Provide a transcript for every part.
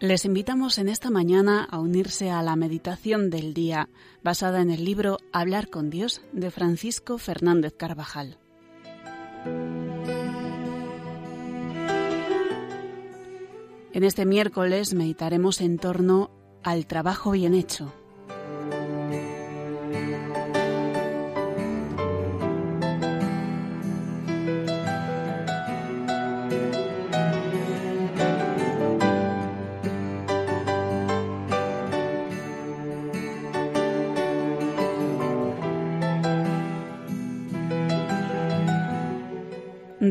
Les invitamos en esta mañana a unirse a la meditación del día basada en el libro Hablar con Dios de Francisco Fernández Carvajal. En este miércoles meditaremos en torno al trabajo bien hecho.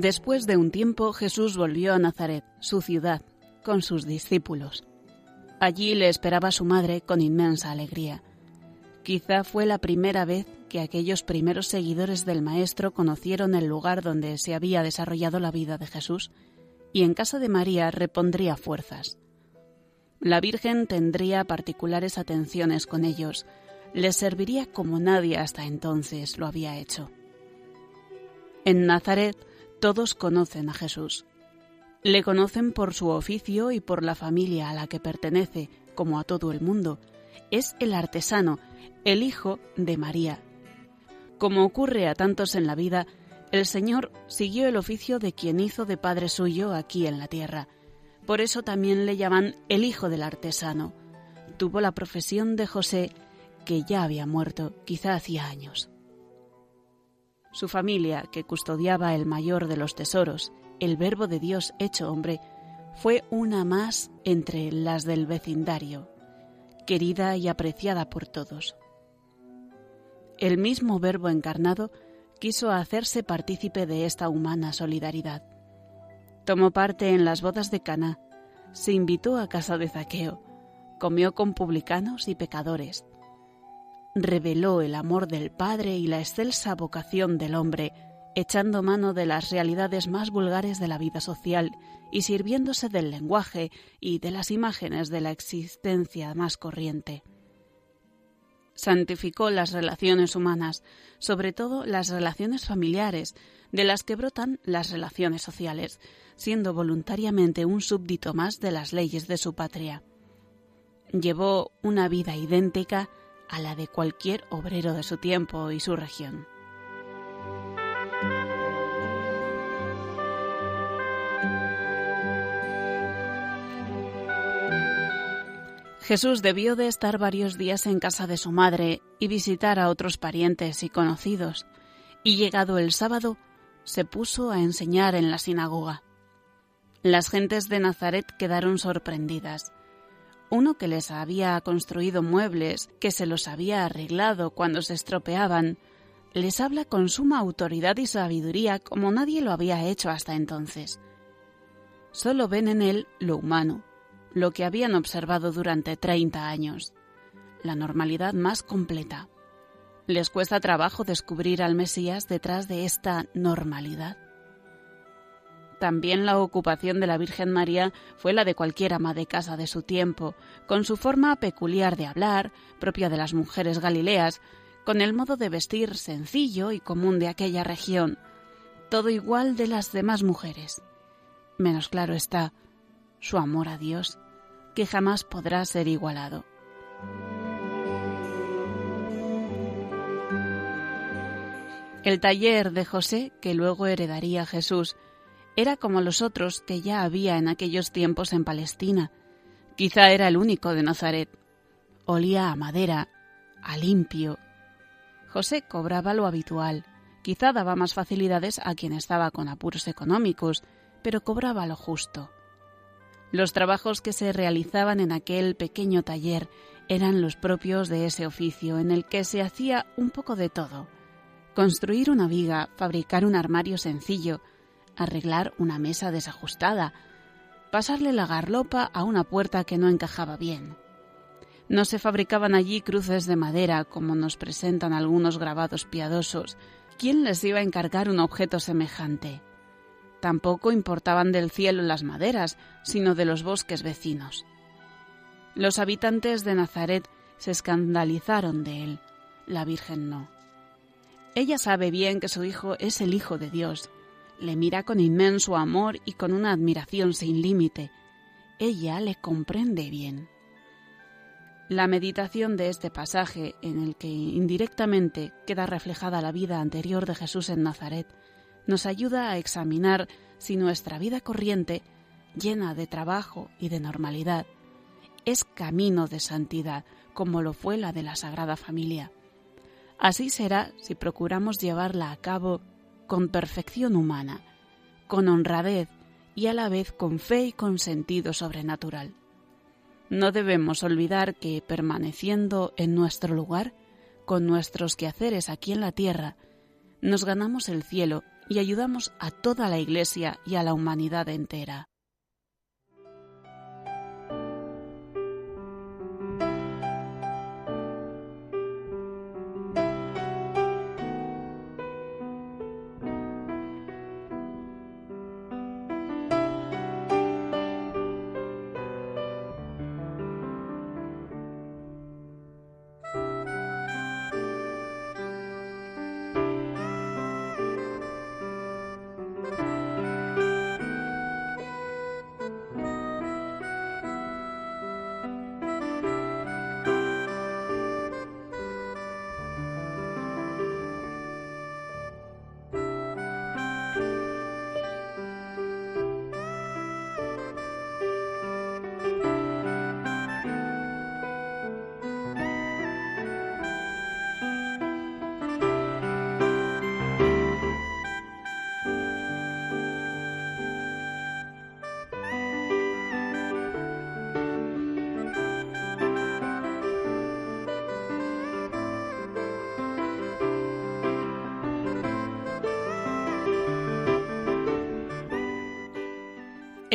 Después de un tiempo Jesús volvió a Nazaret, su ciudad, con sus discípulos. Allí le esperaba su madre con inmensa alegría. Quizá fue la primera vez que aquellos primeros seguidores del Maestro conocieron el lugar donde se había desarrollado la vida de Jesús, y en casa de María repondría fuerzas. La Virgen tendría particulares atenciones con ellos, les serviría como nadie hasta entonces lo había hecho. En Nazaret todos conocen a Jesús. Le conocen por su oficio y por la familia a la que pertenece, como a todo el mundo. Es el artesano, el hijo de María. Como ocurre a tantos en la vida, el Señor siguió el oficio de quien hizo de padre suyo aquí en la tierra. Por eso también le llaman el hijo del artesano. Tuvo la profesión de José, que ya había muerto, quizá hacía años. Su familia, que custodiaba el mayor de los tesoros, el Verbo de Dios hecho hombre, fue una más entre las del vecindario, querida y apreciada por todos. El mismo Verbo encarnado quiso hacerse partícipe de esta humana solidaridad. Tomó parte en las bodas de Cana, se invitó a casa de Zaqueo, comió con publicanos y pecadores, reveló el amor del Padre y la excelsa vocación del hombre, echando mano de las realidades más vulgares de la vida social y sirviéndose del lenguaje y de las imágenes de la existencia más corriente. Santificó las relaciones humanas, sobre todo las relaciones familiares, de las que brotan las relaciones sociales, siendo voluntariamente un súbdito más de las leyes de su patria. Llevó una vida idéntica a la de cualquier obrero de su tiempo y su región. Jesús debió de estar varios días en casa de su madre y visitar a otros parientes y conocidos, y llegado el sábado se puso a enseñar en la sinagoga. Las gentes de Nazaret quedaron sorprendidas uno que les había construido muebles, que se los había arreglado cuando se estropeaban, les habla con suma autoridad y sabiduría como nadie lo había hecho hasta entonces. Solo ven en él lo humano, lo que habían observado durante treinta años, la normalidad más completa. Les cuesta trabajo descubrir al Mesías detrás de esta normalidad. También la ocupación de la Virgen María fue la de cualquier ama de casa de su tiempo, con su forma peculiar de hablar, propia de las mujeres galileas, con el modo de vestir sencillo y común de aquella región, todo igual de las demás mujeres. Menos claro está su amor a Dios, que jamás podrá ser igualado. El taller de José, que luego heredaría Jesús, era como los otros que ya había en aquellos tiempos en Palestina. Quizá era el único de Nazaret. Olía a madera, a limpio. José cobraba lo habitual. Quizá daba más facilidades a quien estaba con apuros económicos, pero cobraba lo justo. Los trabajos que se realizaban en aquel pequeño taller eran los propios de ese oficio en el que se hacía un poco de todo. Construir una viga, fabricar un armario sencillo, arreglar una mesa desajustada, pasarle la garlopa a una puerta que no encajaba bien. No se fabricaban allí cruces de madera como nos presentan algunos grabados piadosos. ¿Quién les iba a encargar un objeto semejante? Tampoco importaban del cielo las maderas, sino de los bosques vecinos. Los habitantes de Nazaret se escandalizaron de él, la Virgen no. Ella sabe bien que su hijo es el Hijo de Dios le mira con inmenso amor y con una admiración sin límite, ella le comprende bien. La meditación de este pasaje, en el que indirectamente queda reflejada la vida anterior de Jesús en Nazaret, nos ayuda a examinar si nuestra vida corriente, llena de trabajo y de normalidad, es camino de santidad, como lo fue la de la Sagrada Familia. Así será si procuramos llevarla a cabo con perfección humana, con honradez y a la vez con fe y con sentido sobrenatural. No debemos olvidar que, permaneciendo en nuestro lugar, con nuestros quehaceres aquí en la tierra, nos ganamos el cielo y ayudamos a toda la Iglesia y a la humanidad entera.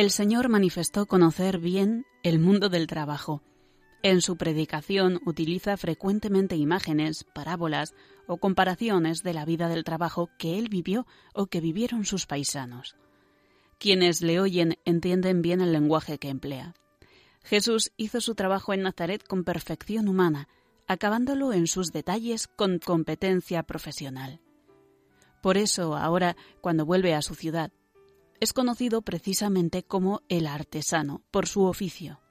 El Señor manifestó conocer bien el mundo del trabajo. En su predicación utiliza frecuentemente imágenes, parábolas o comparaciones de la vida del trabajo que él vivió o que vivieron sus paisanos. Quienes le oyen entienden bien el lenguaje que emplea. Jesús hizo su trabajo en Nazaret con perfección humana, acabándolo en sus detalles con competencia profesional. Por eso, ahora, cuando vuelve a su ciudad, es conocido precisamente como el artesano, por su oficio.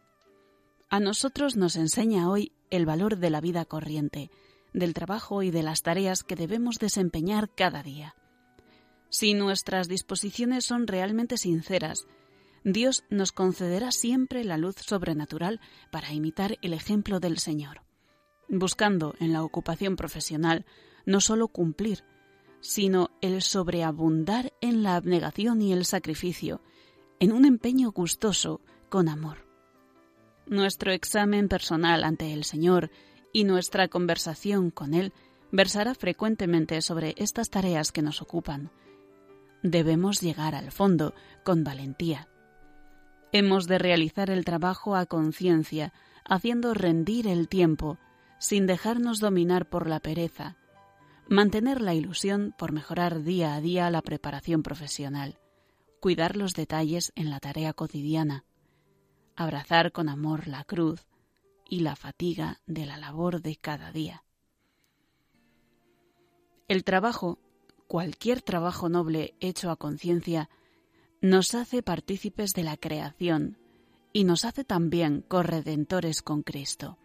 A nosotros nos enseña hoy el valor de la vida corriente, del trabajo y de las tareas que debemos desempeñar cada día. Si nuestras disposiciones son realmente sinceras, Dios nos concederá siempre la luz sobrenatural para imitar el ejemplo del Señor, buscando en la ocupación profesional no sólo cumplir, sino el sobreabundar en la abnegación y el sacrificio, en un empeño gustoso con amor. Nuestro examen personal ante el Señor y nuestra conversación con Él versará frecuentemente sobre estas tareas que nos ocupan. Debemos llegar al fondo con valentía. Hemos de realizar el trabajo a conciencia, haciendo rendir el tiempo, sin dejarnos dominar por la pereza, mantener la ilusión por mejorar día a día la preparación profesional, cuidar los detalles en la tarea cotidiana, abrazar con amor la cruz y la fatiga de la labor de cada día. El trabajo, cualquier trabajo noble hecho a conciencia, nos hace partícipes de la creación y nos hace también corredentores con Cristo.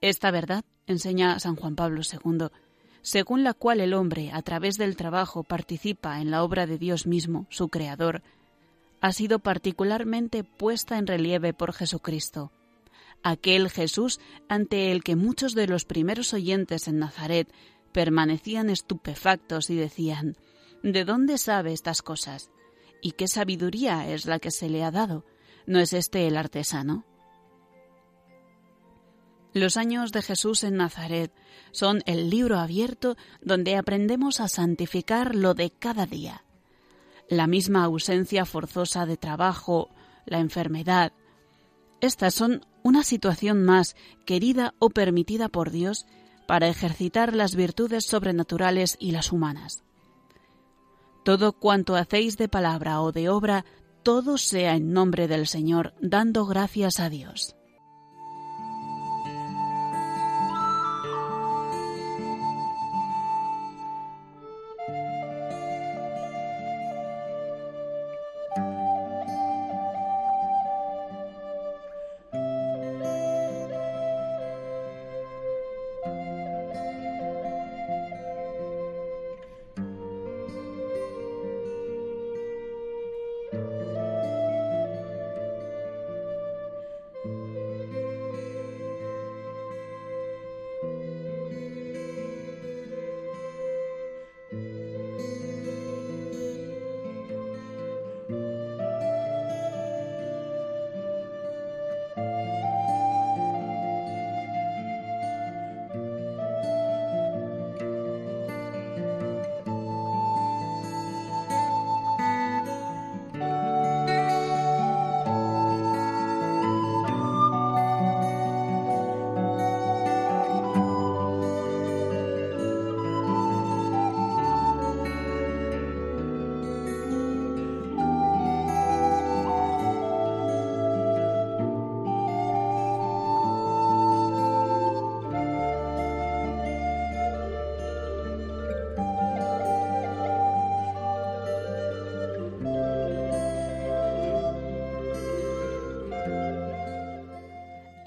Esta verdad, enseña San Juan Pablo II, según la cual el hombre, a través del trabajo, participa en la obra de Dios mismo, su Creador, ha sido particularmente puesta en relieve por Jesucristo. Aquel Jesús ante el que muchos de los primeros oyentes en Nazaret permanecían estupefactos y decían, ¿De dónde sabe estas cosas? ¿Y qué sabiduría es la que se le ha dado? ¿No es este el artesano? Los años de Jesús en Nazaret son el libro abierto donde aprendemos a santificar lo de cada día. La misma ausencia forzosa de trabajo, la enfermedad. Estas son una situación más querida o permitida por Dios para ejercitar las virtudes sobrenaturales y las humanas. Todo cuanto hacéis de palabra o de obra, todo sea en nombre del Señor, dando gracias a Dios.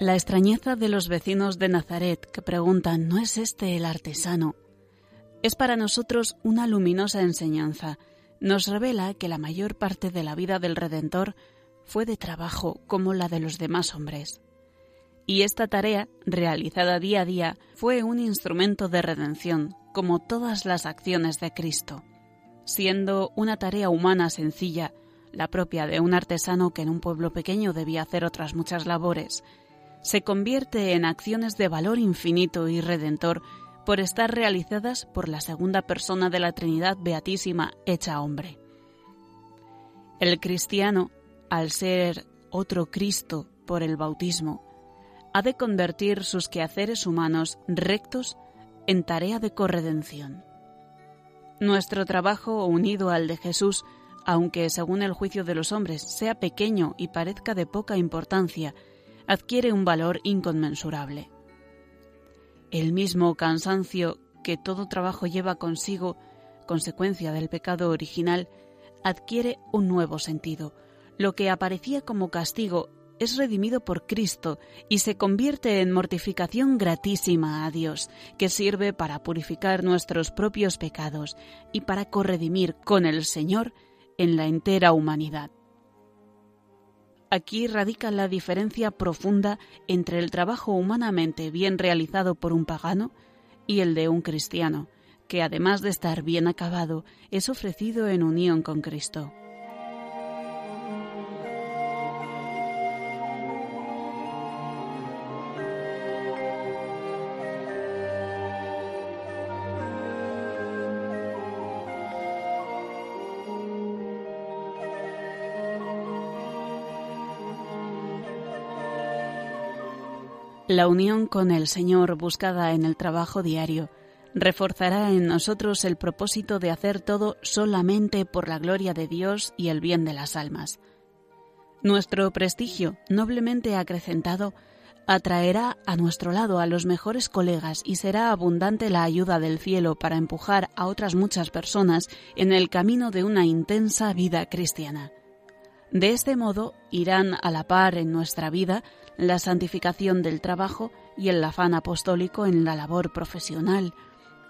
La extrañeza de los vecinos de Nazaret que preguntan ¿no es este el artesano? es para nosotros una luminosa enseñanza. Nos revela que la mayor parte de la vida del Redentor fue de trabajo como la de los demás hombres. Y esta tarea, realizada día a día, fue un instrumento de redención, como todas las acciones de Cristo. Siendo una tarea humana sencilla, la propia de un artesano que en un pueblo pequeño debía hacer otras muchas labores, se convierte en acciones de valor infinito y redentor por estar realizadas por la segunda persona de la Trinidad Beatísima hecha hombre. El cristiano, al ser otro Cristo por el bautismo, ha de convertir sus quehaceres humanos rectos en tarea de corredención. Nuestro trabajo unido al de Jesús, aunque según el juicio de los hombres sea pequeño y parezca de poca importancia, adquiere un valor inconmensurable. El mismo cansancio que todo trabajo lleva consigo, consecuencia del pecado original, adquiere un nuevo sentido. Lo que aparecía como castigo es redimido por Cristo y se convierte en mortificación gratísima a Dios, que sirve para purificar nuestros propios pecados y para corredimir con el Señor en la entera humanidad. Aquí radica la diferencia profunda entre el trabajo humanamente bien realizado por un pagano y el de un cristiano, que además de estar bien acabado, es ofrecido en unión con Cristo. La unión con el Señor buscada en el trabajo diario reforzará en nosotros el propósito de hacer todo solamente por la gloria de Dios y el bien de las almas. Nuestro prestigio, noblemente acrecentado, atraerá a nuestro lado a los mejores colegas y será abundante la ayuda del cielo para empujar a otras muchas personas en el camino de una intensa vida cristiana. De este modo irán a la par en nuestra vida la santificación del trabajo y el afán apostólico en la labor profesional,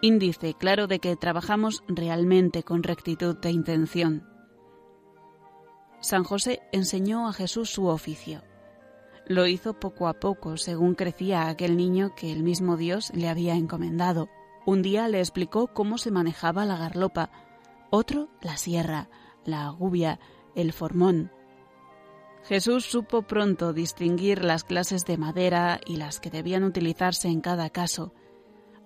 índice claro de que trabajamos realmente con rectitud de intención. San José enseñó a Jesús su oficio. Lo hizo poco a poco según crecía aquel niño que el mismo Dios le había encomendado. Un día le explicó cómo se manejaba la garlopa, otro la sierra, la agubia, el formón, Jesús supo pronto distinguir las clases de madera y las que debían utilizarse en cada caso.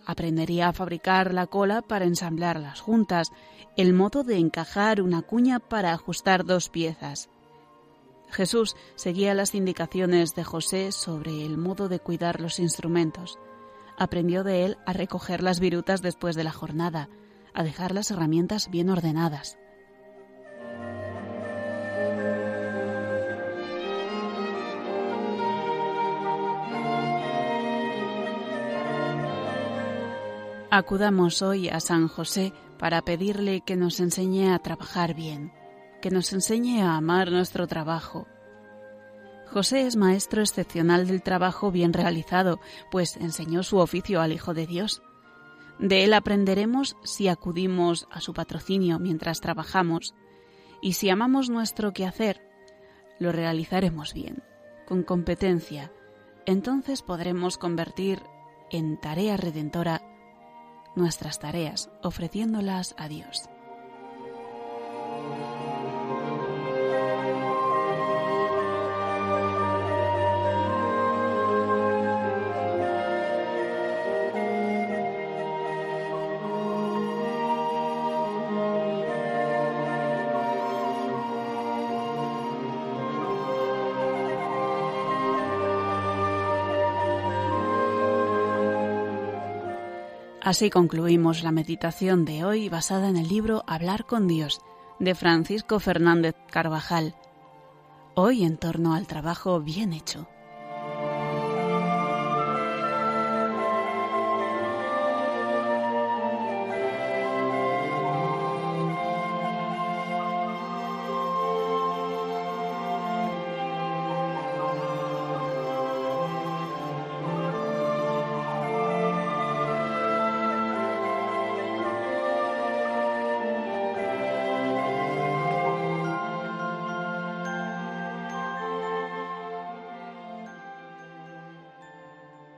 Aprendería a fabricar la cola para ensamblar las juntas, el modo de encajar una cuña para ajustar dos piezas. Jesús seguía las indicaciones de José sobre el modo de cuidar los instrumentos. Aprendió de él a recoger las virutas después de la jornada, a dejar las herramientas bien ordenadas. Acudamos hoy a San José para pedirle que nos enseñe a trabajar bien, que nos enseñe a amar nuestro trabajo. José es maestro excepcional del trabajo bien realizado, pues enseñó su oficio al Hijo de Dios. De él aprenderemos si acudimos a su patrocinio mientras trabajamos, y si amamos nuestro quehacer, lo realizaremos bien, con competencia. Entonces podremos convertir en tarea redentora nuestras tareas, ofreciéndolas a Dios. Así concluimos la meditación de hoy basada en el libro Hablar con Dios de Francisco Fernández Carvajal. Hoy en torno al trabajo bien hecho.